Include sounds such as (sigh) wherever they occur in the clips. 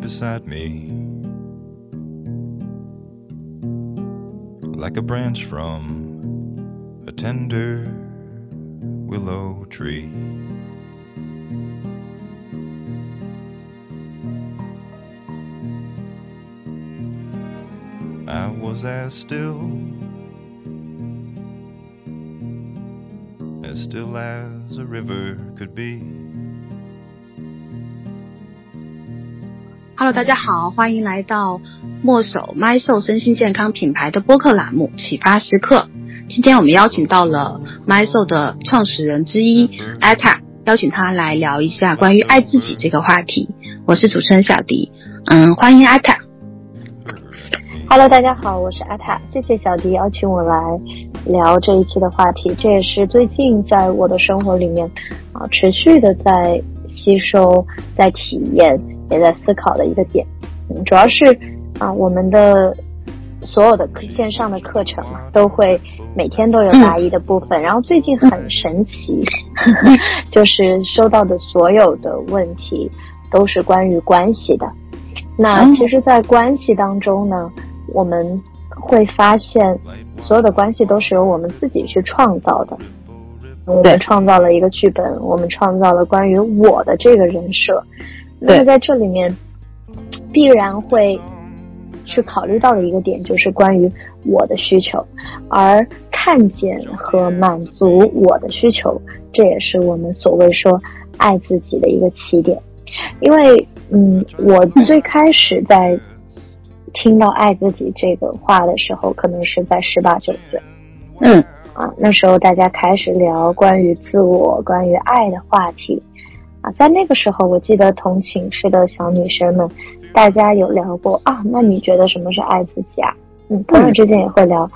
Beside me like a branch from a tender willow tree. I was as still as still as a river could be. 大家好，欢迎来到墨手 My 瘦身心健康品牌的播客栏目启发时刻。今天我们邀请到了 My 瘦的创始人之一艾塔，邀请他来聊一下关于爱自己这个话题。我是主持人小迪，嗯，欢迎艾塔。Hello，大家好，我是阿塔，谢谢小迪邀请我来聊这一期的话题。这也是最近在我的生活里面啊，持续的在吸收、在体验、也在思考的一个点。嗯，主要是啊，我们的所有的线上的课程嘛，都会每天都有答疑的部分。然后最近很神奇，就是收到的所有的问题都是关于关系的。那其实，在关系当中呢。我们会发现，所有的关系都是由我们自己去创造的。我们创造了一个剧本，我们创造了关于我的这个人设。那么在这里面，必然会去考虑到的一个点，就是关于我的需求，而看见和满足我的需求，这也是我们所谓说爱自己的一个起点。因为，嗯，我最开始在。听到“爱自己”这个话的时候，可能是在十八九岁。嗯，啊，那时候大家开始聊关于自我、关于爱的话题。啊，在那个时候，我记得同寝室的小女生们，大家有聊过啊。那你觉得什么是爱自己啊？嗯，朋友之间也会聊。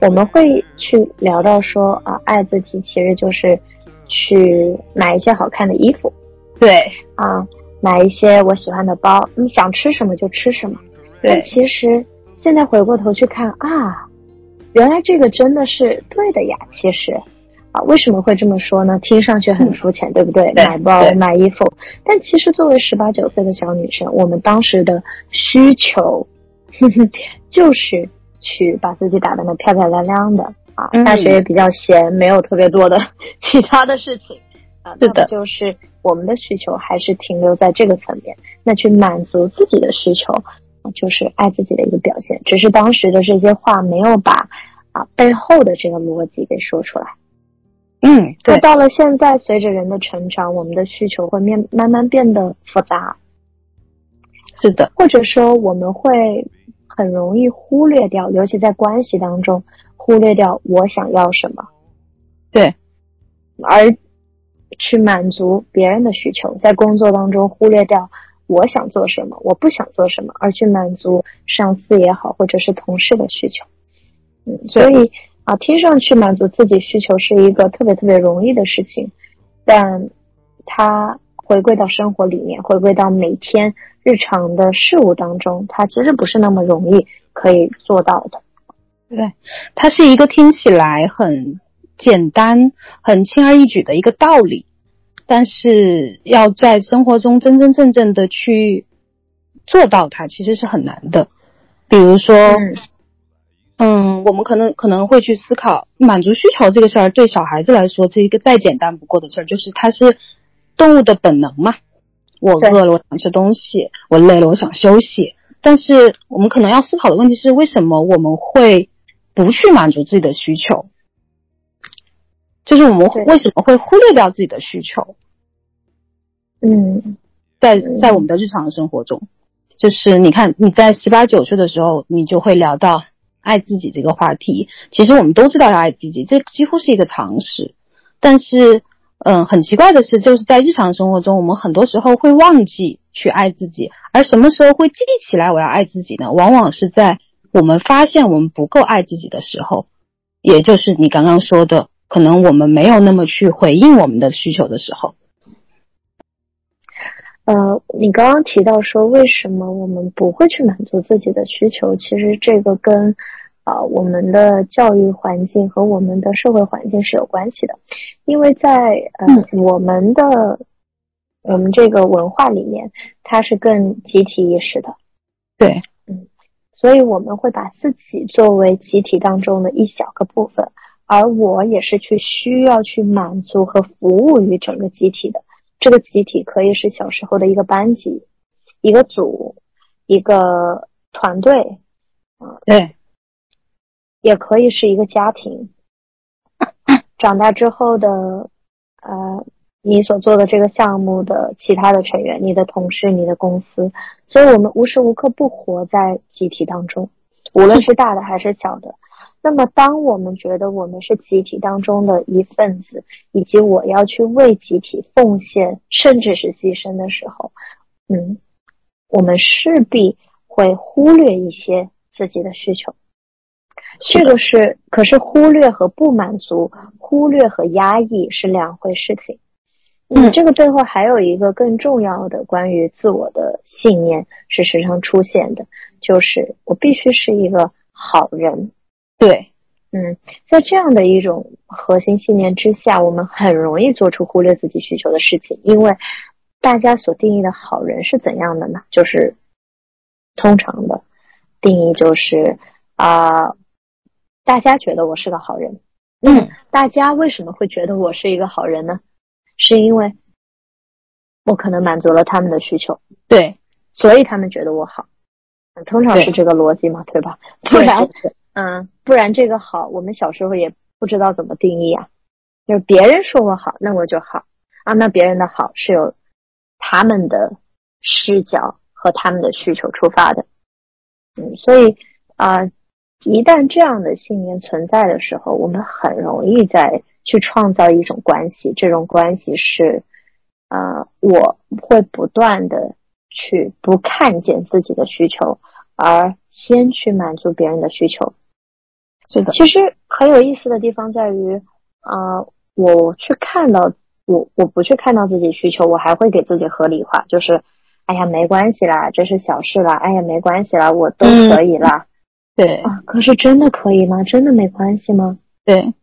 我们会去聊到说啊，爱自己其实就是去买一些好看的衣服。对啊，买一些我喜欢的包。你想吃什么就吃什么。但其实现在回过头去看啊，原来这个真的是对的呀。其实啊，为什么会这么说呢？听上去很肤浅，对不对？对买包、买衣服，但其实作为十八九岁的小女生，我们当时的需求呵呵就是去把自己打扮的漂漂亮亮的啊。嗯、大学也比较闲，没有特别多的 (laughs) 其他的事情啊。对的，就是我们的需求还是停留在这个层面，那去满足自己的需求。就是爱自己的一个表现，只是当时的这些话没有把啊背后的这个逻辑给说出来。嗯，对。那到了现在，随着人的成长，我们的需求会面慢慢变得复杂。是的，或者说我们会很容易忽略掉，尤其在关系当中忽略掉我想要什么。对，而去满足别人的需求，在工作当中忽略掉。我想做什么，我不想做什么，而去满足上司也好，或者是同事的需求。嗯，所以啊，听上去满足自己需求是一个特别特别容易的事情，但它回归到生活里面，回归到每天日常的事物当中，它其实不是那么容易可以做到的。对，它是一个听起来很简单、很轻而易举的一个道理。但是要在生活中真真正正的去做到它，其实是很难的。比如说，嗯，嗯，我们可能可能会去思考满足需求这个事儿，对小孩子来说是一个再简单不过的事儿，就是它是动物的本能嘛。我饿了，我想吃东西；我累了，我想休息。但是我们可能要思考的问题是，为什么我们会不去满足自己的需求？就是我们为什么会忽略掉自己的需求？嗯，在在我们的日常生活中，就是你看你在十八九岁的时候，你就会聊到爱自己这个话题。其实我们都知道要爱自己，这几乎是一个常识。但是，嗯，很奇怪的是，就是在日常生活中，我们很多时候会忘记去爱自己，而什么时候会记起来我要爱自己呢？往往是在我们发现我们不够爱自己的时候，也就是你刚刚说的。可能我们没有那么去回应我们的需求的时候，呃，你刚刚提到说为什么我们不会去满足自己的需求，其实这个跟啊、呃、我们的教育环境和我们的社会环境是有关系的，因为在呃、嗯、我们的我们这个文化里面，它是更集体意识的。对，嗯，所以我们会把自己作为集体当中的一小个部分，而我也是去需要去满足和服务于整个集体的。这个集体可以是小时候的一个班级、一个组、一个团队，啊，对，也可以是一个家庭。长大之后的，呃，你所做的这个项目的其他的成员、你的同事、你的公司，所以我们无时无刻不活在集体当中，无论是大的还是小的。那么，当我们觉得我们是集体当中的一份子，以及我要去为集体奉献，甚至是牺牲的时候，嗯，我们势必会忽略一些自己的需求。这个是，可是忽略和不满足，忽略和压抑是两回事情。嗯，这个背后还有一个更重要的关于自我的信念是时常出现的，就是我必须是一个好人。对，嗯，在这样的一种核心信念之下，我们很容易做出忽略自己需求的事情，因为大家所定义的好人是怎样的呢？就是通常的定义就是啊，大家觉得我是个好人。嗯，大家为什么会觉得我是一个好人呢？是因为我可能满足了他们的需求，对，所以他们觉得我好。通常是这个逻辑嘛，对吧？不然。嗯，不然这个好，我们小时候也不知道怎么定义啊。就是别人说我好，那我就好啊。那别人的好是有他们的视角和他们的需求出发的。嗯，所以啊，一旦这样的信念存在的时候，我们很容易在去创造一种关系。这种关系是，呃，我会不断的去不看见自己的需求，而先去满足别人的需求。是的，其实很有意思的地方在于，啊，我去看到我，我不去看到自己需求，我还会给自己合理化，就是，哎呀，没关系啦，这是小事啦，哎呀，没关系啦，我都可以啦。对啊，可是真的可以吗？真的没关系吗？对，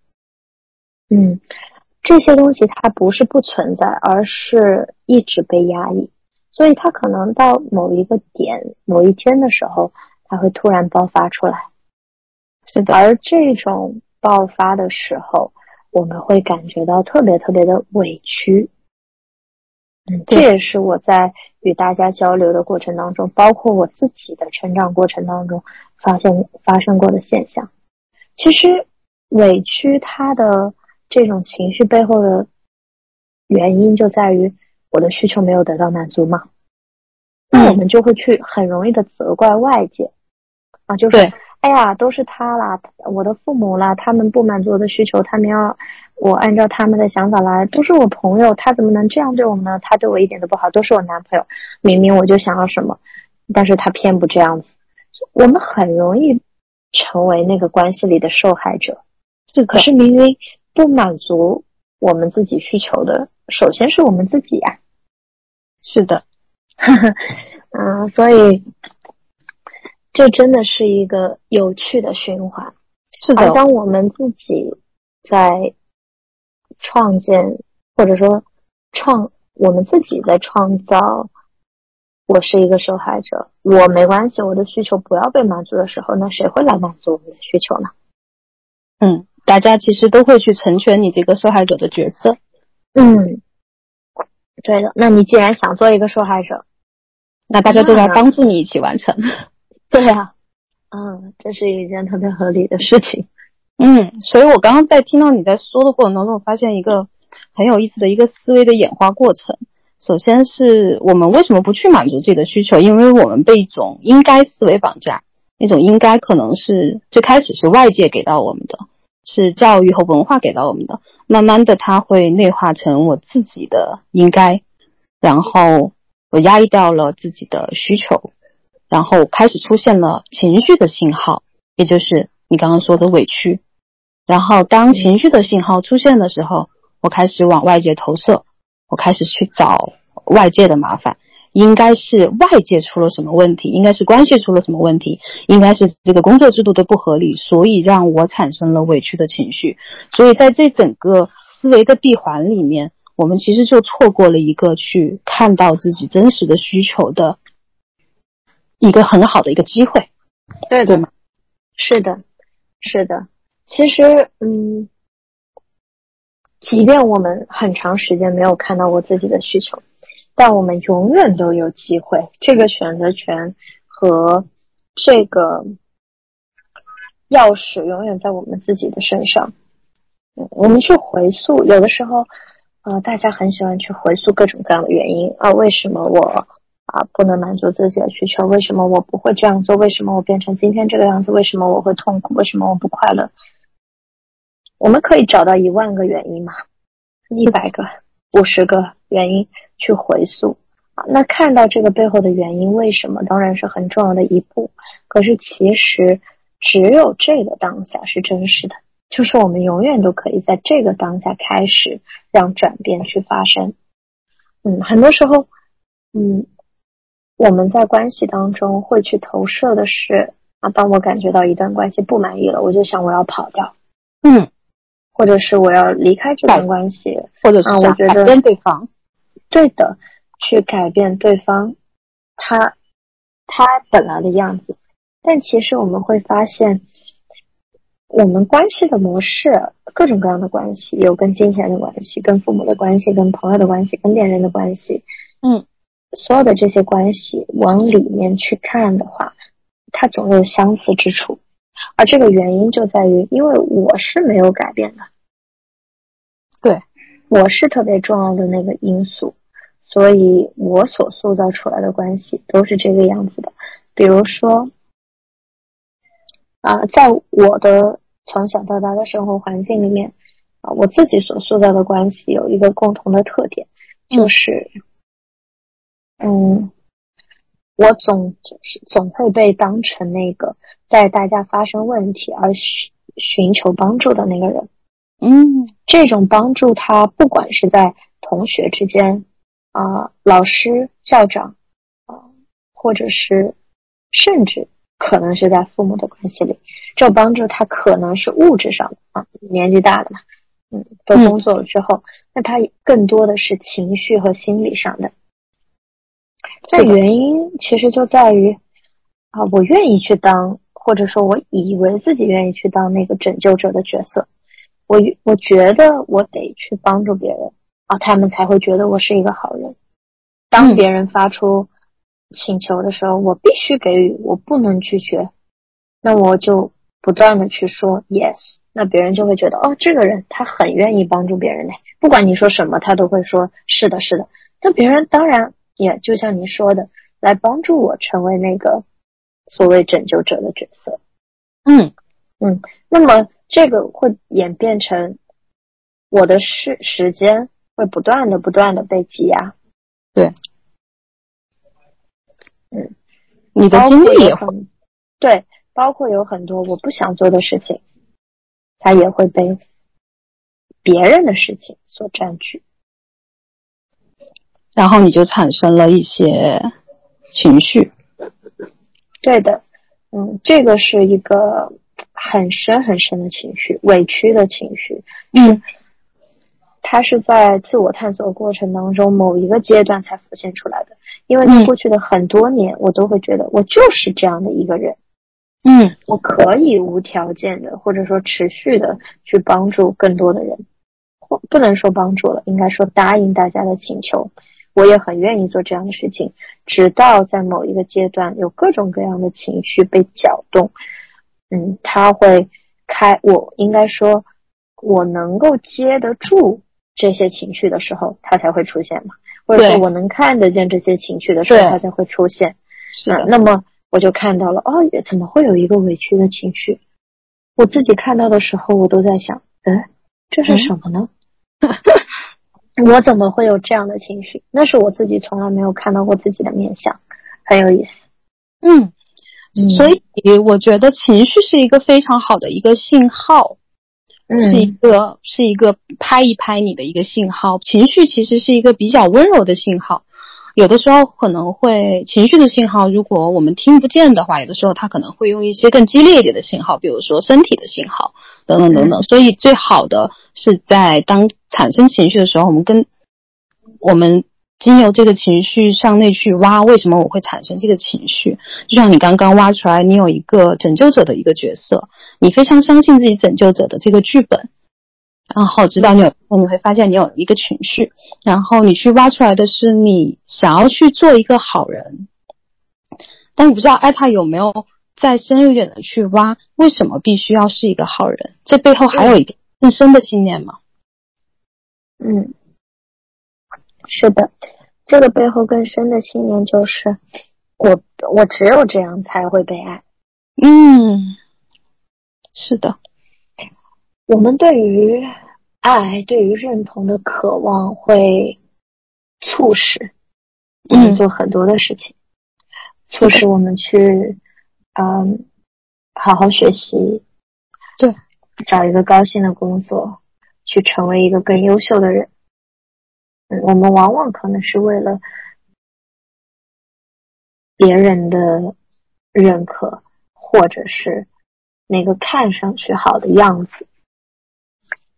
嗯，这些东西它不是不存在，而是一直被压抑，所以他可能到某一个点、某一天的时候，他会突然爆发出来。是的，而这种爆发的时候，我们会感觉到特别特别的委屈。嗯，这也是我在与大家交流的过程当中，包括我自己的成长过程当中发现发生过的现象。其实，委屈它的这种情绪背后的原因就在于我的需求没有得到满足吗。那我们就会去很容易的责怪外界啊，就是。哎呀，都是他啦，我的父母啦，他们不满足我的需求，他们要我按照他们的想法来。都是我朋友，他怎么能这样对我呢？他对我一点都不好。都是我男朋友，明明我就想要什么，但是他偏不这样子。我们很容易成为那个关系里的受害者。是，可是明明不满足我们自己需求的，首先是我们自己呀。是的，(laughs) 嗯，所以。这真的是一个有趣的循环，是的。当我们自己在创建，或者说创我们自己在创造，我是一个受害者，我没关系，我的需求不要被满足的时候，那谁会来满足我们的需求呢？嗯，大家其实都会去成全你这个受害者的角色。嗯，对的。那你既然想做一个受害者，那大家都来帮助你一起完成。(laughs) 对呀，嗯，这是一件特别合理的事情。嗯，所以我刚刚在听到你在说的过程当中，我发现一个很有意思的一个思维的演化过程。首先是我们为什么不去满足自己的需求？因为我们被一种应该思维绑架，那种应该可能是最开始是外界给到我们的，是教育和文化给到我们的，慢慢的它会内化成我自己的应该，然后我压抑掉了自己的需求。然后开始出现了情绪的信号，也就是你刚刚说的委屈。然后当情绪的信号出现的时候，我开始往外界投射，我开始去找外界的麻烦，应该是外界出了什么问题，应该是关系出了什么问题，应该是这个工作制度的不合理，所以让我产生了委屈的情绪。所以在这整个思维的闭环里面，我们其实就错过了一个去看到自己真实的需求的一个很好的一个机会，对对吗？是的，是的。其实，嗯，即便我们很长时间没有看到过自己的需求，但我们永远都有机会。这个选择权和这个钥匙永远在我们自己的身上。嗯，我们去回溯，有的时候，呃，大家很喜欢去回溯各种各样的原因啊，为什么我啊不能满足自己的需求？为什么我不会这样做？为什么我变成今天这个样子？为什么我会痛苦？为什么我不快乐？我们可以找到一万个原因嘛，一百个、五十个原因去回溯啊。那看到这个背后的原因，为什么当然是很重要的一步。可是其实只有这个当下是真实的，就是我们永远都可以在这个当下开始让转变去发生。嗯，很多时候，嗯，我们在关系当中会去投射的是啊，当我感觉到一段关系不满意了，我就想我要跑掉。嗯。或者是我要离开这段关系，或者是我觉得改变对方，对的，去改变对方，他他本来的样子。但其实我们会发现，我们关系的模式，各种各样的关系，有跟金钱的关系，跟父母的关系，跟朋友的关系，跟恋人的关系，嗯，所有的这些关系往里面去看的话，它总有相似之处。而这个原因就在于，因为我是没有改变的，对，我是特别重要的那个因素，所以我所塑造出来的关系都是这个样子的。比如说，啊，在我的从小到大的生活环境里面，啊，我自己所塑造的关系有一个共同的特点，就是，嗯。我总是总会被当成那个在大家发生问题而寻寻求帮助的那个人。嗯，这种帮助，他不管是在同学之间啊，老师、校长啊，或者是甚至可能是在父母的关系里，这帮助他可能是物质上的啊，年纪大了嘛，嗯，都工作了之后，那他更多的是情绪和心理上的。这原因其实就在于，啊，我愿意去当，或者说我以为自己愿意去当那个拯救者的角色，我我觉得我得去帮助别人啊，他们才会觉得我是一个好人。当别人发出请求的时候，我必须给予，我不能拒绝。那我就不断的去说 yes，那别人就会觉得哦，这个人他很愿意帮助别人嘞，不管你说什么，他都会说是的，是的。那别人当然。也就像你说的，来帮助我成为那个所谓拯救者的角色。嗯嗯，那么这个会演变成我的时时间会不断的不断的被挤压。对，嗯，你的精力也会对，包括有很多我不想做的事情，它也会被别人的事情所占据。然后你就产生了一些情绪，对的，嗯，这个是一个很深很深的情绪，委屈的情绪，嗯，它是在自我探索过程当中某一个阶段才浮现出来的，因为在过去的很多年，我都会觉得我就是这样的一个人，嗯，我可以无条件的或者说持续的去帮助更多的人，或不能说帮助了，应该说答应大家的请求。我也很愿意做这样的事情，直到在某一个阶段，有各种各样的情绪被搅动，嗯，他会开，我应该说，我能够接得住这些情绪的时候，他才会出现嘛，或者说我能看得见这些情绪的时候，他才会出现。是，那么我就看到了，哦，怎么会有一个委屈的情绪？我自己看到的时候，我都在想，嗯，这是什么呢？(laughs) 我怎么会有这样的情绪？那是我自己从来没有看到过自己的面相，很有意思。嗯，所以我觉得情绪是一个非常好的一个信号，是一个是一个拍一拍你的一个信号。情绪其实是一个比较温柔的信号，有的时候可能会情绪的信号，如果我们听不见的话，有的时候它可能会用一些更激烈一点的信号，比如说身体的信号等等等等。所以最好的是在当产生情绪的时候，我们跟我们经由这个情绪向内去挖，为什么我会产生这个情绪？就像你刚刚挖出来，你有一个拯救者的一个角色，你非常相信自己拯救者的这个剧本，然后直到你有你会发现你有一个情绪，然后你去挖出来的是你想要去做一个好人，但我不知道艾塔有没有再深入一点的去挖，为什么必须要是一个好人？这背后还有一个更深的信念吗？嗯。是的，这个背后更深的信念就是，我我只有这样才会被爱。嗯，是的，我们对于爱、对于认同的渴望会促使我们做很多的事情，促使我们去嗯好好学习，对，找一个高薪的工作，去成为一个更优秀的人。我们往往可能是为了别人的认可，或者是那个看上去好的样子。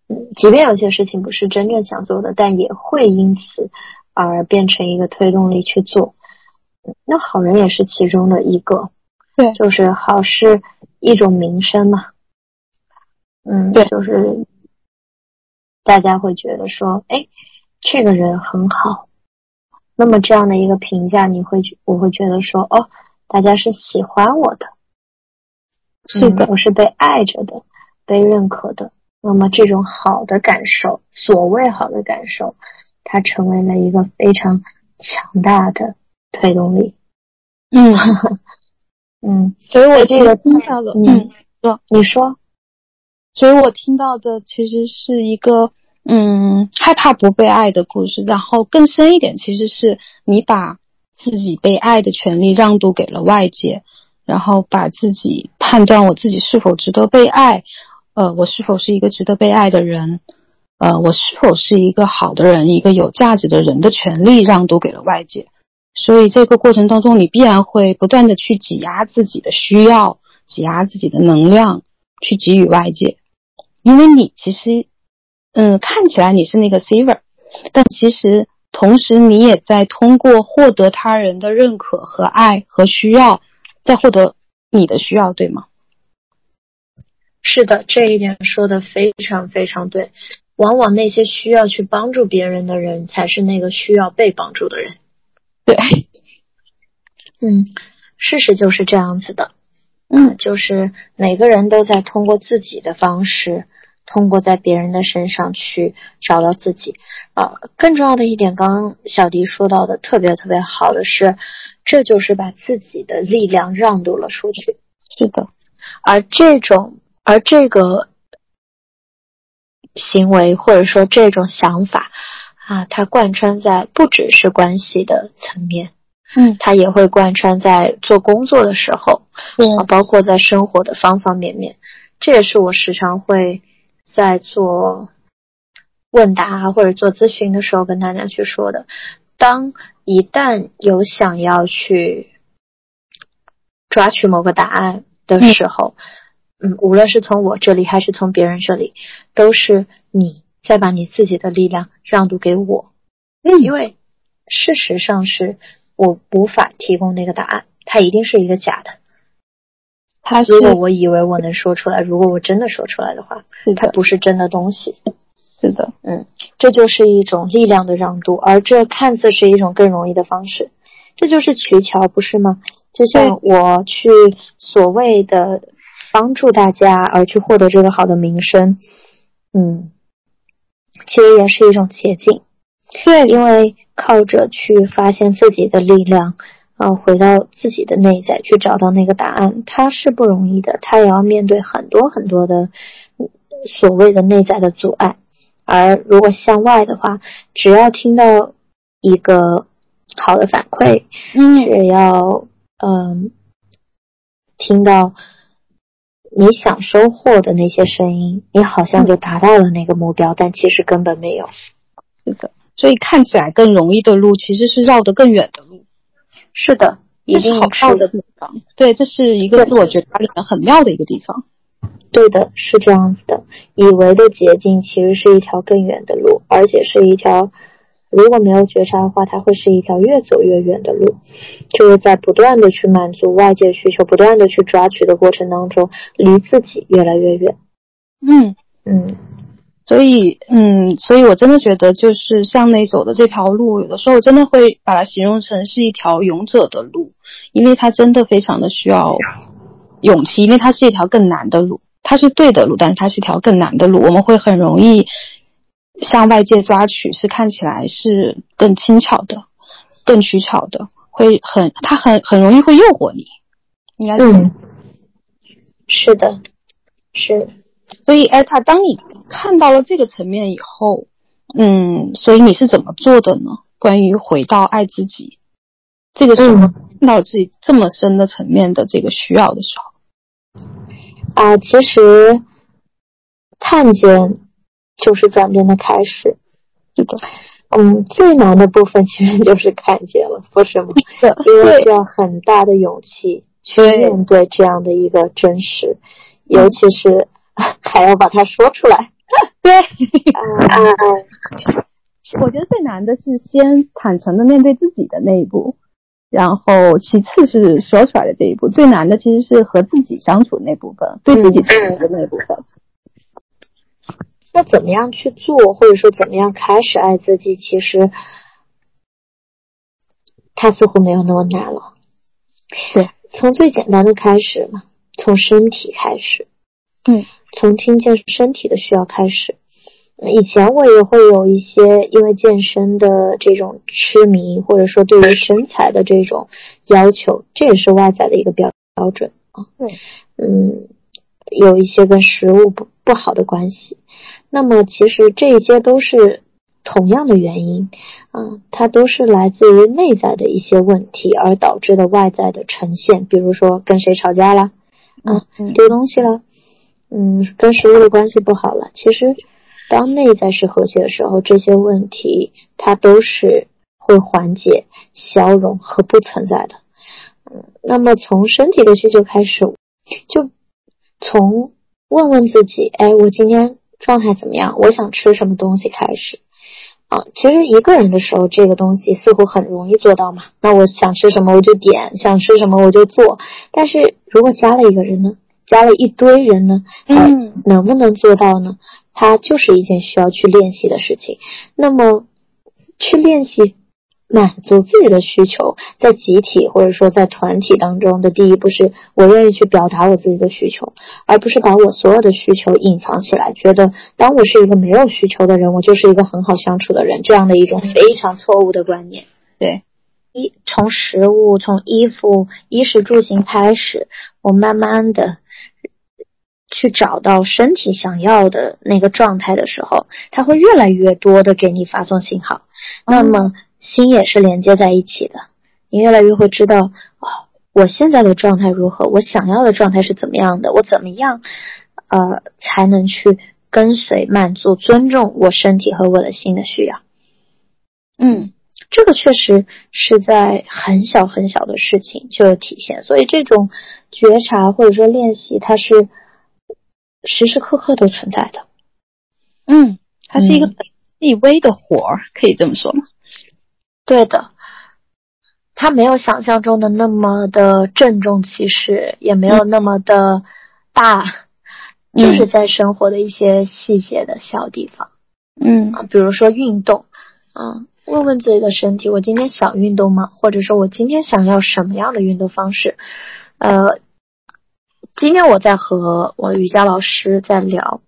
嗯，即便有些事情不是真正想做的，但也会因此而变成一个推动力去做。那好人也是其中的一个，对，就是好是一种名声嘛。嗯，对，就是大家会觉得说，哎。这个人很好，那么这样的一个评价，你会我会觉得说，哦，大家是喜欢我的，是的，我是被爱着的，被认可的。那么这种好的感受，所谓好的感受，它成为了一个非常强大的推动力。嗯 (laughs) 嗯，所以我这个听到的，嗯，说你说，所以我听到的其实是一个。嗯，害怕不被爱的故事，然后更深一点，其实是你把自己被爱的权利让渡给了外界，然后把自己判断我自己是否值得被爱，呃，我是否是一个值得被爱的人，呃，我是否是一个好的人，一个有价值的人的权利让渡给了外界，所以这个过程当中，你必然会不断的去挤压自己的需要，挤压自己的能量，去给予外界，因为你其实。嗯，看起来你是那个 saver，但其实同时你也在通过获得他人的认可和爱和需要，在获得你的需要，对吗？是的，这一点说的非常非常对。往往那些需要去帮助别人的人，才是那个需要被帮助的人。对，(laughs) 嗯，事实就是这样子的。嗯，就是每个人都在通过自己的方式。通过在别人的身上去找到自己，啊，更重要的一点，刚刚小迪说到的特别特别好的是，这就是把自己的力量让渡了出去。是的，而这种而这个行为或者说这种想法啊，它贯穿在不只是关系的层面，嗯，它也会贯穿在做工作的时候，嗯，包括在生活的方方面面。这也是我时常会。在做问答或者做咨询的时候，跟大家去说的，当一旦有想要去抓取某个答案的时候，嗯，无论是从我这里还是从别人这里，都是你在把你自己的力量让渡给我，嗯，因为事实上是我无法提供那个答案，它一定是一个假的。他如果我以为我能说出来，如果我真的说出来的话，它不是真的东西。是的，嗯，这就是一种力量的让渡，而这看似是一种更容易的方式。这就是取巧，不是吗？就像我去所谓的帮助大家而去获得这个好的名声，嗯，其实也是一种捷径。对，因为靠着去发现自己的力量。呃，回到自己的内在去找到那个答案，他是不容易的。他也要面对很多很多的所谓的内在的阻碍。而如果向外的话，只要听到一个好的反馈，只要嗯听到你想收获的那些声音，你好像就达到了那个目标，但其实根本没有。是的，所以看起来更容易的路，其实是绕得更远的路。是的，这是好妙的地方。对，这是一个自我觉察里面很妙的一个地方。对的，是这样子的。以为的捷径其实是一条更远的路，而且是一条如果没有觉察的话，它会是一条越走越远的路，就是在不断的去满足外界需求、不断的去抓取的过程当中，离自己越来越远。嗯嗯，所以嗯，所以我真的觉得，就是向内走的这条路，有的时候真的会把它形容成是一条勇者的路，因为它真的非常的需要勇气，因为它是一条更难的路。它是对的路，但是它是一条更难的路，我们会很容易。向外界抓取是看起来是更轻巧的，更取巧的，会很它很很容易会诱惑你，应该是嗯，是的，是，所以艾塔，当你看到了这个层面以后，嗯，所以你是怎么做的呢？关于回到爱自己，这个时候看到自己这么深的层面的这个需要的时候，啊，其实看见。就是转变的开始，是的，嗯，最难的部分其实就是看见了，不是吗？因为需要很大的勇气去面对这样的一个真实，尤其是 (laughs) 还要把它说出来。(laughs) (laughs) 对，啊，我觉得最难的是先坦诚的面对自己的那一步，然后其次是说出来的这一步。最难的其实是和自己相处那部分，对自己的那部分。那怎么样去做，或者说怎么样开始爱自己？其实，他似乎没有那么难了。对，从最简单的开始嘛，从身体开始。嗯，从听见身体的需要开始。以前我也会有一些因为健身的这种痴迷，或者说对于身材的这种要求，这也是外在的一个标标准啊。对，嗯，有一些跟食物不不好的关系。那么，其实这些都是同样的原因，啊，它都是来自于内在的一些问题而导致的外在的呈现。比如说跟谁吵架了，啊，丢东西了，嗯，跟食物的关系不好了。其实，当内在是和谐的时候，这些问题它都是会缓解、消融和不存在的。嗯，那么从身体的需求开始，就从问问自己，哎，我今天。状态怎么样？我想吃什么东西开始啊？其实一个人的时候，这个东西似乎很容易做到嘛。那我想吃什么我就点，想吃什么我就做。但是如果加了一个人呢？加了一堆人呢？嗯，能不能做到呢？它就是一件需要去练习的事情。那么去练习。满足自己的需求，在集体或者说在团体当中的第一步是，我愿意去表达我自己的需求，而不是把我所有的需求隐藏起来，觉得当我是一个没有需求的人，我就是一个很好相处的人，这样的一种非常错误的观念。对，一从食物、从衣服、衣食住行开始，我慢慢的去找到身体想要的那个状态的时候，它会越来越多的给你发送信号，那么。心也是连接在一起的，你越来越会知道哦，我现在的状态如何，我想要的状态是怎么样的，我怎么样，呃，才能去跟随、满足、尊重我身体和我的心的需要。嗯，这个确实是在很小很小的事情就有体现，所以这种觉察或者说练习，它是时时刻刻都存在的。嗯，它是一个细微的活儿，可以这么说吗？对的，它没有想象中的那么的郑重其事，也没有那么的大，就是在生活的一些细节的小地方，嗯啊，比如说运动，啊，问问自己的身体，我今天想运动吗？或者说我今天想要什么样的运动方式？呃，今天我在和我瑜伽老师在聊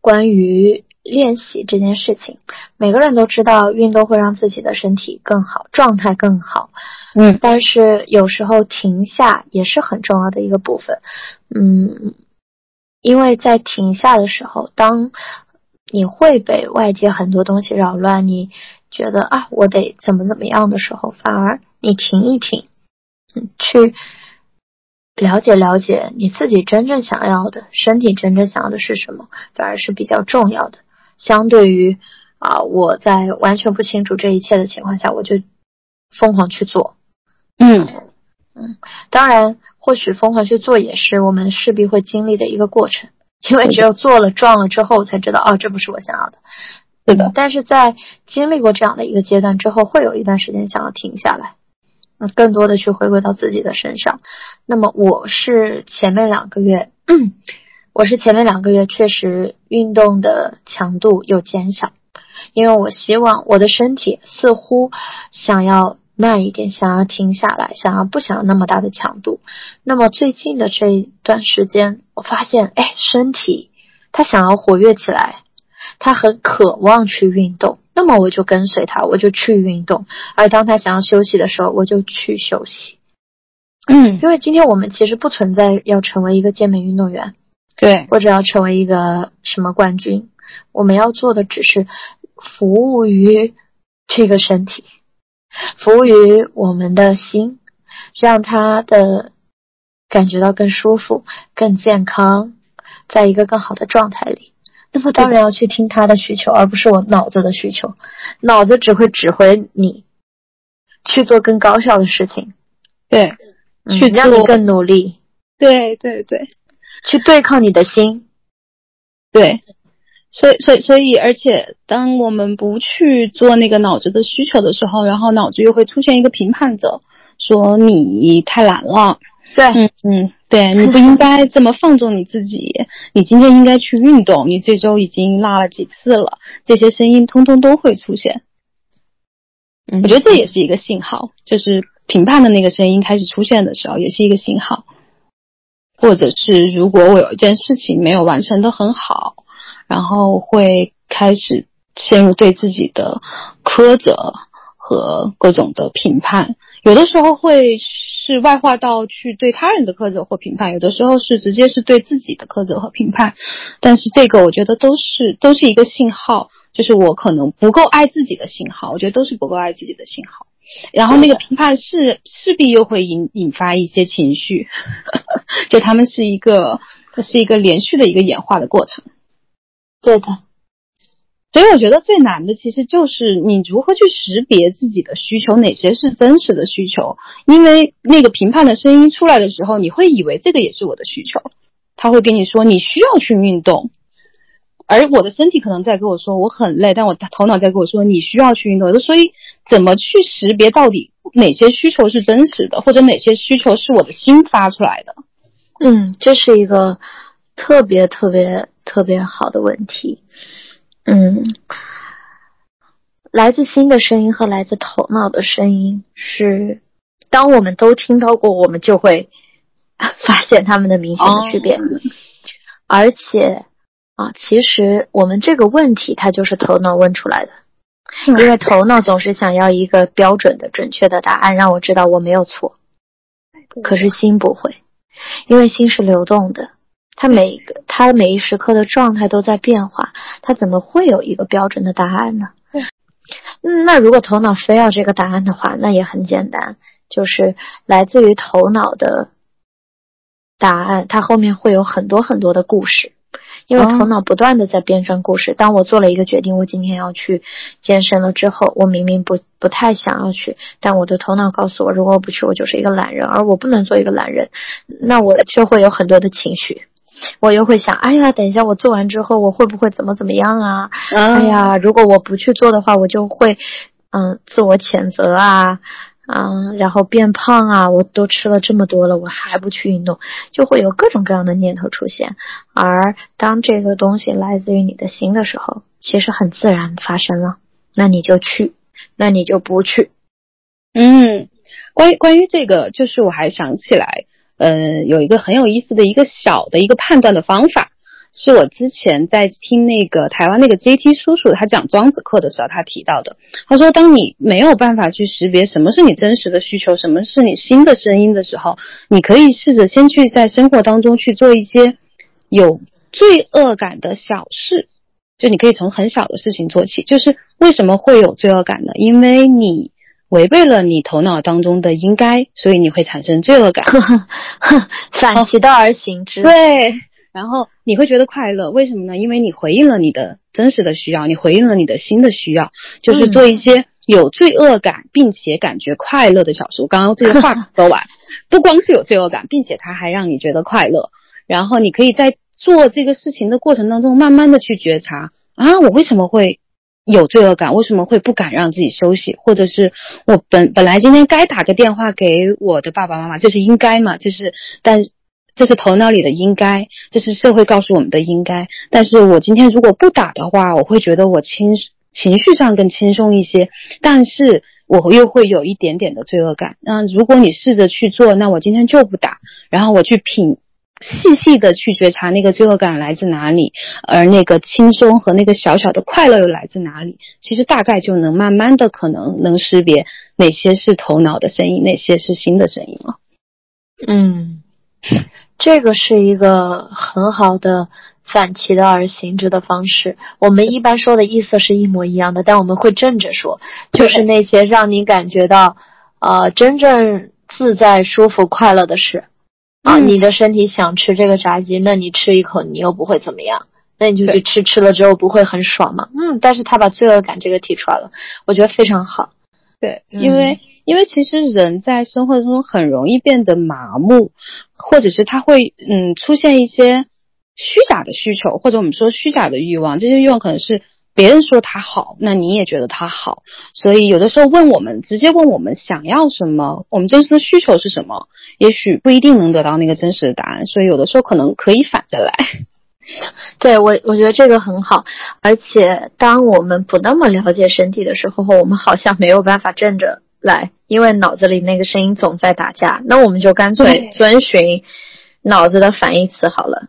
关于。练习这件事情，每个人都知道运动会让自己的身体更好，状态更好。嗯，但是有时候停下也是很重要的一个部分。嗯，因为在停下的时候，当你会被外界很多东西扰乱，你觉得啊，我得怎么怎么样的时候，反而你停一停，嗯去。了解了解你自己真正想要的，身体真正想要的是什么，反而是比较重要的。相对于啊，我在完全不清楚这一切的情况下，我就疯狂去做。嗯嗯，当然，或许疯狂去做也是我们势必会经历的一个过程，因为只有做了撞了之后，才知道哦，这不是我想要的。对的，但是在经历过这样的一个阶段之后，会有一段时间想要停下来，嗯，更多的去回归到自己的身上。那么我是前面两个月，(clears throat) 我是前面两个月确实运动的强度有减小，因为我希望我的身体似乎想要慢一点，想要停下来，想要不想要那么大的强度。那么最近的这一段时间，我发现，哎，身体它想要活跃起来。他很渴望去运动，那么我就跟随他，我就去运动。而当他想要休息的时候，我就去休息。嗯，因为今天我们其实不存在要成为一个健美运动员，对，或者要成为一个什么冠军。我们要做的只是服务于这个身体，服务于我们的心，让他的感觉到更舒服、更健康，在一个更好的状态里。那么当然要去听他的需求，而不是我脑子的需求。脑子只会指挥你去做更高效的事情，对，去让你更努力。对对对，去对抗你的心。对，所以所以所以，而且当我们不去做那个脑子的需求的时候，然后脑子又会出现一个评判者，说你太懒了。对，嗯嗯。对你不应该这么放纵你自己，你今天应该去运动。你这周已经拉了几次了？这些声音通通都会出现。嗯，我觉得这也是一个信号，就是评判的那个声音开始出现的时候，也是一个信号。或者是如果我有一件事情没有完成的很好，然后会开始陷入对自己的苛责和各种的评判。有的时候会是外化到去对他人的苛责或评判，有的时候是直接是对自己的苛责和评判。但是这个我觉得都是都是一个信号，就是我可能不够爱自己的信号。我觉得都是不够爱自己的信号。然后那个评判是势必又会引引发一些情绪，(laughs) 就他们是一个是一个连续的一个演化的过程。对的。所以我觉得最难的其实就是你如何去识别自己的需求，哪些是真实的需求。因为那个评判的声音出来的时候，你会以为这个也是我的需求，他会跟你说你需要去运动，而我的身体可能在跟我说我很累，但我头脑在跟我说你需要去运动。所以怎么去识别到底哪些需求是真实的，或者哪些需求是我的心发出来的？嗯，这是一个特别特别特别好的问题。嗯，来自心的声音和来自头脑的声音是，当我们都听到过，我们就会发现他们的明显的区别。而且啊，其实我们这个问题，它就是头脑问出来的，因为头脑总是想要一个标准的、准确的答案，让我知道我没有错。可是心不会，因为心是流动的。他每一个，他每一时刻的状态都在变化，他怎么会有一个标准的答案呢？那如果头脑非要这个答案的话，那也很简单，就是来自于头脑的答案，它后面会有很多很多的故事，因为头脑不断的在编撰故事。当我做了一个决定，我今天要去健身了之后，我明明不不太想要去，但我的头脑告诉我，如果我不去，我就是一个懒人，而我不能做一个懒人，那我就会有很多的情绪。我又会想，哎呀，等一下我做完之后，我会不会怎么怎么样啊？哎呀，如果我不去做的话，我就会，嗯，自我谴责啊，嗯，然后变胖啊。我都吃了这么多了，我还不去运动，就会有各种各样的念头出现。而当这个东西来自于你的心的时候，其实很自然发生了。那你就去，那你就不去。嗯，关于关于这个，就是我还想起来。呃，有一个很有意思的一个小的一个判断的方法，是我之前在听那个台湾那个 JT 叔叔他讲庄子课的时候他提到的。他说，当你没有办法去识别什么是你真实的需求，什么是你新的声音的时候，你可以试着先去在生活当中去做一些有罪恶感的小事，就你可以从很小的事情做起。就是为什么会有罪恶感呢？因为你。违背了你头脑当中的应该，所以你会产生罪恶感，(laughs) 反其道而行之。对，然后你会觉得快乐，为什么呢？因为你回应了你的真实的需要，你回应了你的新的需要，就是做一些有罪恶感并且感觉快乐的小事。我刚刚这个话说完，(laughs) 不光是有罪恶感，并且它还让你觉得快乐。然后你可以在做这个事情的过程当中，慢慢的去觉察啊，我为什么会有罪恶感？为什么会不敢让自己休息？或者是我本本来今天该打个电话给我的爸爸妈妈，这是应该嘛？这是，但这是头脑里的应该，这是社会告诉我们的应该。但是我今天如果不打的话，我会觉得我轻情绪上更轻松一些，但是我又会有一点点的罪恶感。那如果你试着去做，那我今天就不打，然后我去品。细细的去觉察那个罪恶感来自哪里，而那个轻松和那个小小的快乐又来自哪里？其实大概就能慢慢的可能能识别哪些是头脑的声音，哪些是心的声音了。嗯，这个是一个很好的反其道而行之的方式。我们一般说的意思是一模一样的，但我们会正着说，就是那些让你感觉到呃真正自在、舒服、快乐的事。啊，你的身体想吃这个炸鸡，那你吃一口，你又不会怎么样，那你就去吃，吃了之后不会很爽吗？嗯，但是他把罪恶感这个提出来了，我觉得非常好。对，因为因为其实人在生活中很容易变得麻木，或者是他会嗯出现一些虚假的需求，或者我们说虚假的欲望，这些欲望可能是。别人说他好，那你也觉得他好，所以有的时候问我们，直接问我们想要什么，我们真实的需求是什么，也许不一定能得到那个真实的答案，所以有的时候可能可以反着来。(laughs) 对我，我觉得这个很好，而且当我们不那么了解身体的时候，我们好像没有办法正着来，因为脑子里那个声音总在打架，那我们就干脆遵循脑子的反义词好了，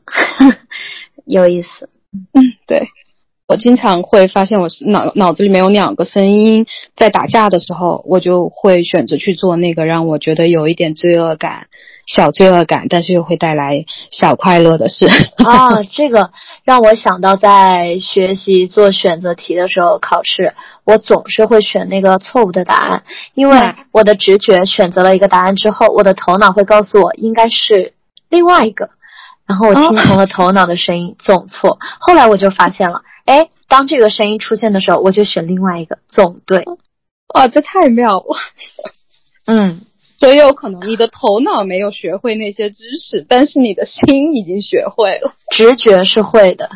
(laughs) 有意思。嗯，对。我经常会发现，我是脑脑子里面有两个声音在打架的时候，我就会选择去做那个让我觉得有一点罪恶感、小罪恶感，但是又会带来小快乐的事。啊，(laughs) 这个让我想到在学习做选择题的时候，考试我总是会选那个错误的答案，因为我的直觉选择了一个答案之后，我的头脑会告诉我应该是另外一个。然后我听从了头脑的声音，总错。后来我就发现了，哎，当这个声音出现的时候，我就选另外一个，总对。哇，这太妙了。嗯，(laughs) 所以有可能你的头脑没有学会那些知识，但是你的心已经学会了。直觉是会的，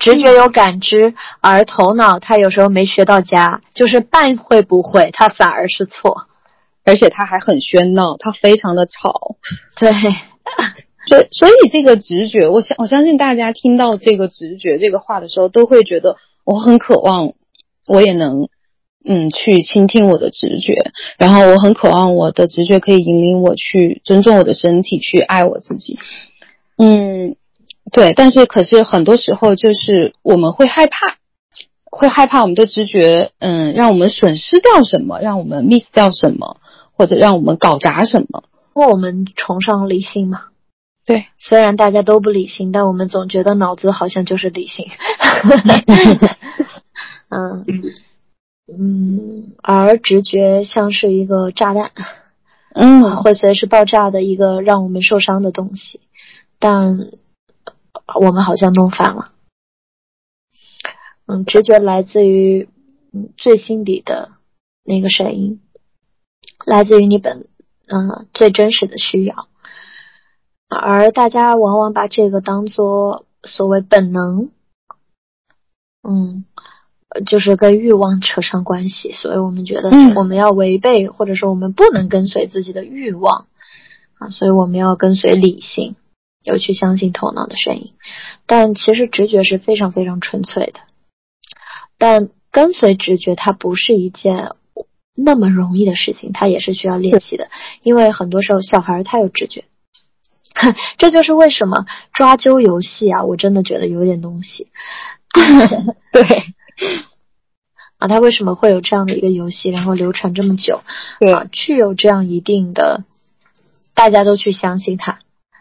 直觉有感知，而头脑它有时候没学到家，就是半会不会，它反而是错，而且它还很喧闹，它非常的吵。对。(laughs) 所以，所以这个直觉，我相我相信大家听到这个直觉这个话的时候，都会觉得我很渴望，我也能，嗯，去倾听我的直觉，然后我很渴望我的直觉可以引领我去尊重我的身体，去爱我自己。嗯，对。但是，可是很多时候就是我们会害怕，会害怕我们的直觉，嗯，让我们损失掉什么，让我们 miss 掉什么，或者让我们搞砸什么。因为我们崇尚理性嘛。对，虽然大家都不理性，但我们总觉得脑子好像就是理性。(laughs) 嗯嗯，而直觉像是一个炸弹，嗯，会随时爆炸的一个让我们受伤的东西，但我们好像弄反了。嗯，直觉来自于最心底的那个声音，来自于你本嗯最真实的需要。而大家往往把这个当做所谓本能，嗯，就是跟欲望扯上关系，所以我们觉得我们要违背，或者说我们不能跟随自己的欲望啊，所以我们要跟随理性，又去相信头脑的声音。但其实直觉是非常非常纯粹的，但跟随直觉它不是一件那么容易的事情，它也是需要练习的，因为很多时候小孩他有直觉。(laughs) 这就是为什么抓阄游戏啊，我真的觉得有点东西。(laughs) 对，(laughs) 啊，它为什么会有这样的一个游戏，然后流传这么久？对啊，具有这样一定的，大家都去相信它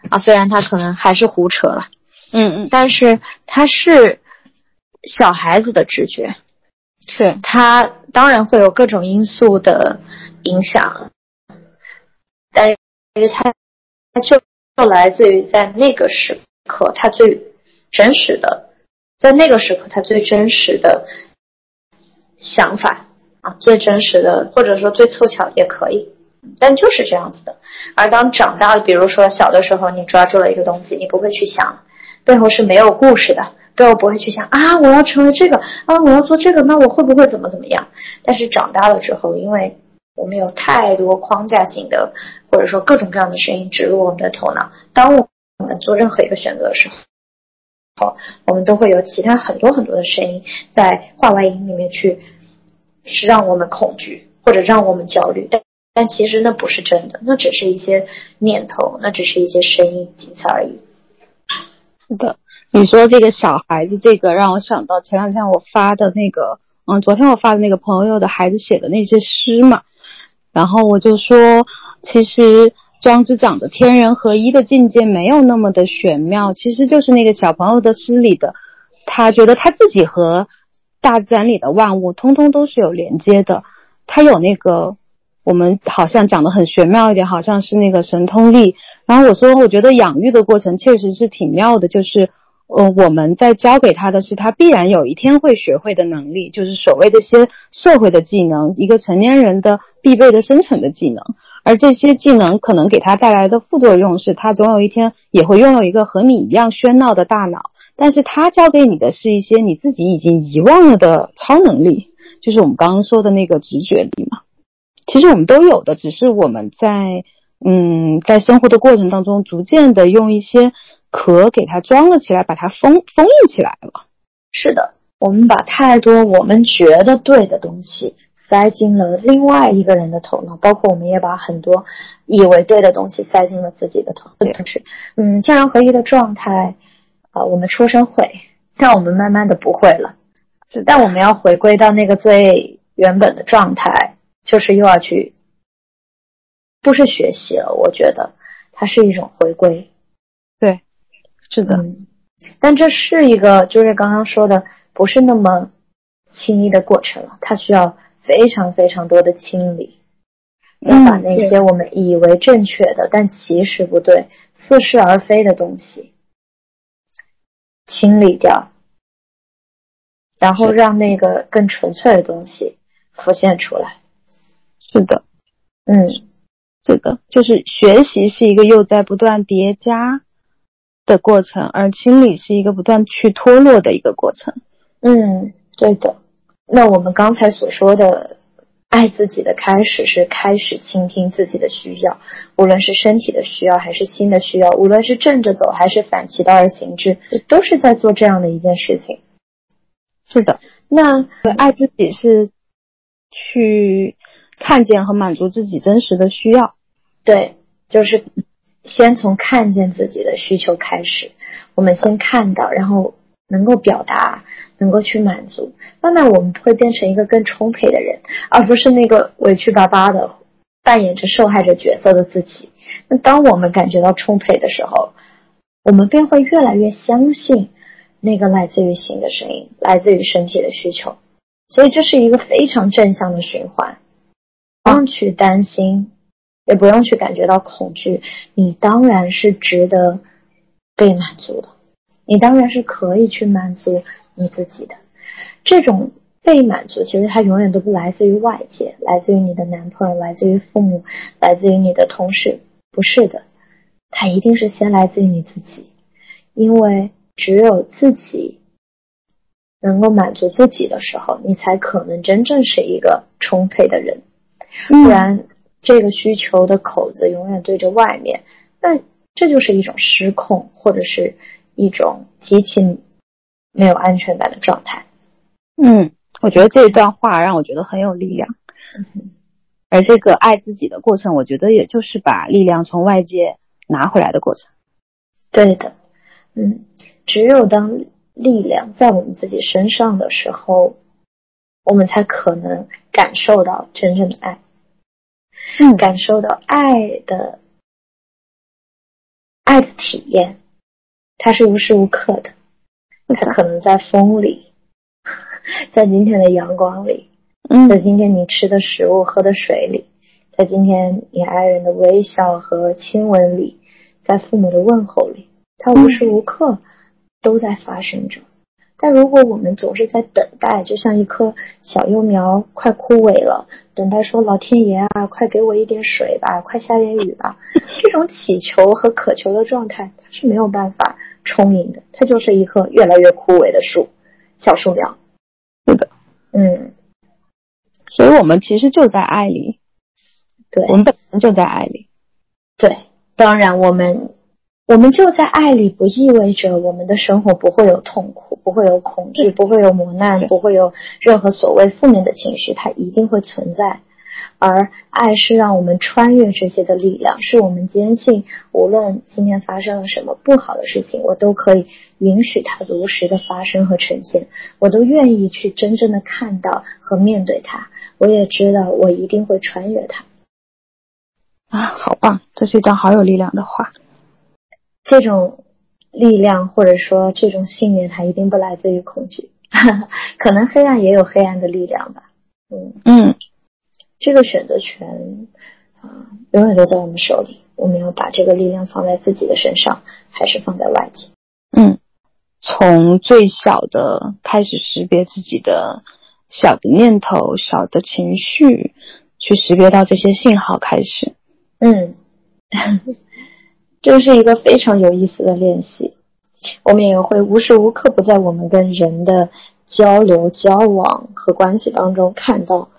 啊，虽然它可能还是胡扯了，嗯嗯，但是它是小孩子的直觉，是它当然会有各种因素的影响，但是它它就。就来自于在那个时刻，他最真实的，在那个时刻他最真实的想法啊，最真实的，或者说最凑巧也可以，但就是这样子的。而当长大了，比如说小的时候，你抓住了一个东西，你不会去想背后是没有故事的，对我不会去想啊，我要成为这个啊，我要做这个，那我会不会怎么怎么样？但是长大了之后，因为我们有太多框架性的，或者说各种各样的声音植入我们的头脑，当我们做任何一个选择的时候，我们都会有其他很多很多的声音在话外音里面去，是让我们恐惧或者让我们焦虑，但但其实那不是真的，那只是一些念头，那只是一些声音，仅此而已。是的，你说这个小孩子，这个让我想到前两天我发的那个，嗯，昨天我发的那个朋友的孩子写的那些诗嘛，然后我就说，其实庄子讲的天人合一的境界没有那么的玄妙，其实就是那个小朋友的诗里的，他觉得他自己和大自然里的万物通通都是有连接的，他有那个我们好像讲的很玄妙一点，好像是那个神通力。然后我说，我觉得养育的过程确实是挺妙的，就是，呃，我们在教给他的是他必然有一天会学会的能力，就是所谓这些社会的技能，一个成年人的必备的生存的技能。而这些技能可能给他带来的副作用是，他总有一天也会拥有一个和你一样喧闹的大脑，但是他教给你的是一些你自己已经遗忘了的超能力，就是我们刚刚说的那个直觉力嘛。其实我们都有的，只是我们在。嗯，在生活的过程当中，逐渐的用一些壳给它装了起来，把它封封印起来了。是的，我们把太多我们觉得对的东西塞进了另外一个人的头脑，包括我们也把很多以为对的东西塞进了自己的头脑。是，嗯，天人合一的状态啊，我们出生会，但我们慢慢的不会了。是，但我们要回归到那个最原本的状态，就是又要去。不是学习了，我觉得它是一种回归。对，是的。嗯，但这是一个，就是刚刚说的，不是那么轻易的过程了。它需要非常非常多的清理，要把那些我们以为正确的，但其实不对、似是而非的东西清理掉，然后让那个更纯粹的东西浮现出来。是的，嗯。这个就是学习是一个又在不断叠加的过程，而清理是一个不断去脱落的一个过程。嗯，对的。那我们刚才所说的爱自己的开始是开始倾听自己的需要，无论是身体的需要还是心的需要，无论是正着走还是反其道而行之，都是在做这样的一件事情。是的，那爱自己是去。看见和满足自己真实的需要，对，就是先从看见自己的需求开始。我们先看到，然后能够表达，能够去满足，慢慢我们会变成一个更充沛的人，而不是那个委屈巴巴的扮演着受害者角色的自己。那当我们感觉到充沛的时候，我们便会越来越相信那个来自于心的声音，来自于身体的需求。所以这是一个非常正向的循环。不用去担心，也不用去感觉到恐惧。你当然是值得被满足的，你当然是可以去满足你自己的。这种被满足，其实它永远都不来自于外界，来自于你的男朋友，来自于父母，来自于你的同事，不是的，它一定是先来自于你自己，因为只有自己能够满足自己的时候，你才可能真正是一个充沛的人。不然，这个需求的口子永远对着外面，那这就是一种失控，或者是一种极其没有安全感的状态。嗯，我觉得这一段话让我觉得很有力量。而这个爱自己的过程，我觉得也就是把力量从外界拿回来的过程。对的，嗯，只有当力量在我们自己身上的时候。我们才可能感受到真正的爱，嗯，感受到爱的爱的体验，它是无时无刻的，它可能在风里，(laughs) 在今天的阳光里，在今天你吃的食物、喝的水里，在今天你爱人的微笑和亲吻里，在父母的问候里，它无时无刻都在发生着。但如果我们总是在等待，就像一棵小幼苗快枯萎了，等待说老天爷啊，快给我一点水吧，快下点雨吧，(laughs) 这种祈求和渴求的状态，它是没有办法充盈的，它就是一棵越来越枯萎的树，小树苗。是的，嗯，所以我们其实就在爱里，对，我们本身就在爱里。对，当然我们。我们就在爱里，不意味着我们的生活不会有痛苦，不会有恐惧，不会有磨难，不会有任何所谓负面的情绪，它一定会存在。而爱是让我们穿越这些的力量，是我们坚信，无论今天发生了什么不好的事情，我都可以允许它如实的发生和呈现，我都愿意去真正的看到和面对它。我也知道，我一定会穿越它。啊，好棒！这是一段好有力量的话。这种力量或者说这种信念，它一定不来自于恐惧，(laughs) 可能黑暗也有黑暗的力量吧。嗯嗯，这个选择权啊，永远都在我们手里。我们要把这个力量放在自己的身上，还是放在外界？嗯，从最小的开始识别自己的小的念头、小的情绪，去识别到这些信号开始。嗯。(laughs) 这是一个非常有意思的练习，我们也会无时无刻不在我们跟人的交流、交往和关系当中看到，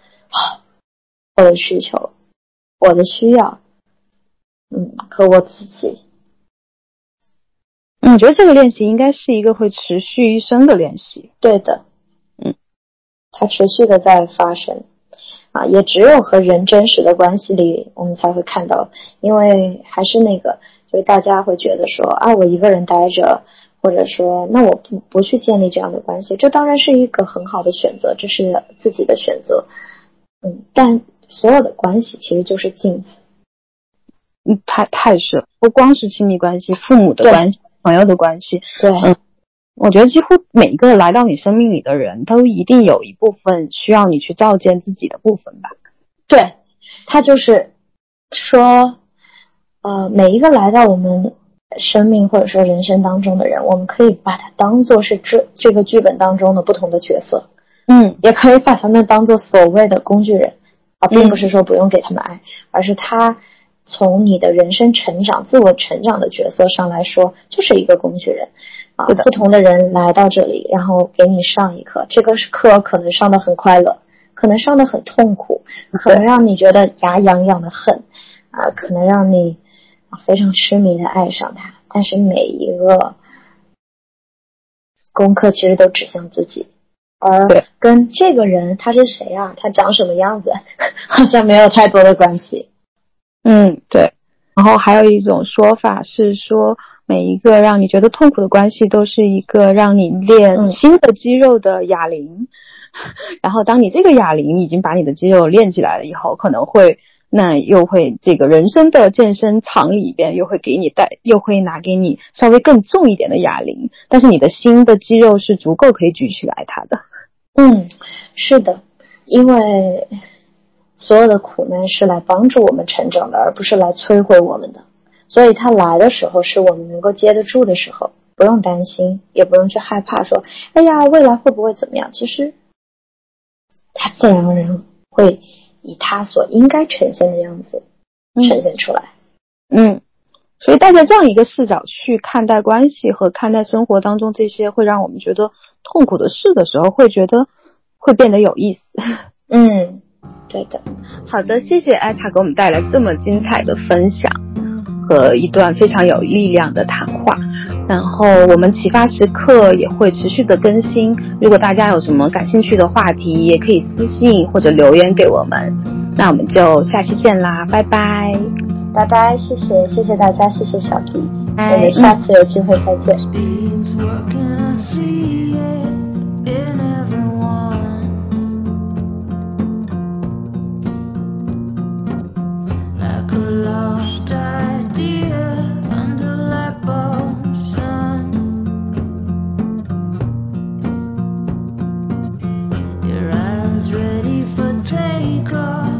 我的需求、我的需要，嗯，和我自己。我觉得这个练习应该是一个会持续一生的练习。对的，嗯，它持续的在发生，啊，也只有和人真实的关系里，我们才会看到，因为还是那个。所以大家会觉得说啊，我一个人待着，或者说那我不不去建立这样的关系，这当然是一个很好的选择，这是自己的选择。嗯，但所有的关系其实就是镜子。嗯，太太是不光是亲密关系，父母的关系，朋友的关系。对，嗯，我觉得几乎每一个来到你生命里的人都一定有一部分需要你去照见自己的部分吧。对，他就是说。呃，每一个来到我们生命或者说人生当中的人，我们可以把它当做是这这个剧本当中的不同的角色，嗯，也可以把他们当做所谓的工具人，啊，并不是说不用给他们爱，而是他从你的人生成长、自我成长的角色上来说，就是一个工具人，啊，不同的人来到这里，然后给你上一课，这个课可能上的很快乐，可能上的很痛苦，可能让你觉得牙痒痒的恨，啊，可能让你。非常痴迷的爱上他，但是每一个功课其实都指向自己，而跟这个人他是谁啊？他长什么样子？(laughs) 好像没有太多的关系。嗯，对。然后还有一种说法是说，每一个让你觉得痛苦的关系，都是一个让你练新的肌肉的哑铃。(laughs) 然后，当你这个哑铃已经把你的肌肉练起来了以后，可能会。那又会这个人生的健身场里边又会给你带，又会拿给你稍微更重一点的哑铃，但是你的心的肌肉是足够可以举起来它的。嗯，是的，因为所有的苦难是来帮助我们成长的，而不是来摧毁我们的。所以它来的时候是我们能够接得住的时候，不用担心，也不用去害怕说，哎呀，未来会不会怎么样？其实它自然而然会。以他所应该呈现的样子呈现出来，嗯，所以带着这样一个视角去看待关系和看待生活当中这些会让我们觉得痛苦的事的时候，会觉得会变得有意思。(laughs) 嗯，对的。好的，谢谢艾塔给我们带来这么精彩的分享和一段非常有力量的谈话。然后我们启发时刻也会持续的更新，如果大家有什么感兴趣的话题，也可以私信或者留言给我们。那我们就下期见啦，拜拜，拜拜，谢谢谢谢大家，谢谢小迪，我们下次有机会再见。ready for takeoff.